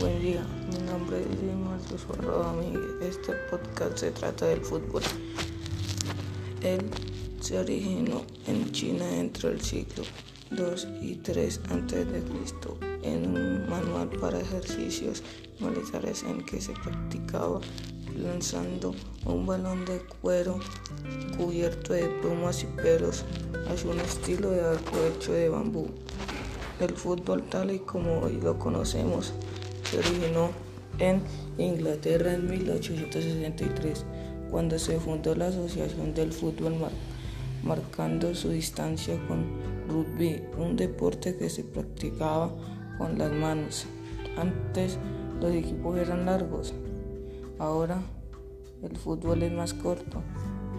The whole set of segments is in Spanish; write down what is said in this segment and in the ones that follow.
Buen día, mi nombre es Marcos Domínguez. Este podcast se trata del fútbol. Él se originó en China entre el siglo II y III a.C. en un manual para ejercicios militares en que se practicaba lanzando un balón de cuero cubierto de plumas y pelos hacia un estilo de arco hecho de bambú. El fútbol tal y como hoy lo conocemos se originó en Inglaterra en 1863, cuando se fundó la Asociación del Fútbol, marcando su distancia con rugby, un deporte que se practicaba con las manos. Antes los equipos eran largos, ahora el fútbol es más corto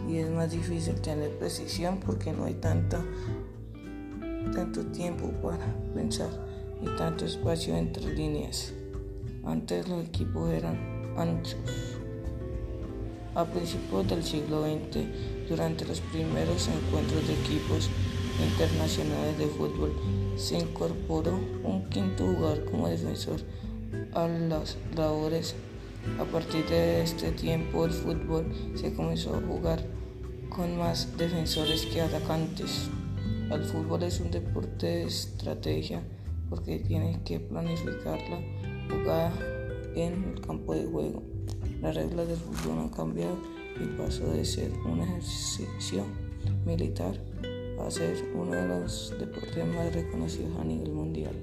y es más difícil tener precisión porque no hay tanta, tanto tiempo para pensar y tanto espacio entre líneas. Antes los equipos eran anchos. A principios del siglo XX, durante los primeros encuentros de equipos internacionales de fútbol, se incorporó un quinto jugador como defensor a las labores. A partir de este tiempo el fútbol se comenzó a jugar con más defensores que atacantes. El fútbol es un deporte de estrategia porque tiene que planificarla jugada en el campo de juego. Las reglas del fútbol han cambiado y pasó de ser un ejercicio militar a ser uno de los deportes más reconocidos a nivel mundial.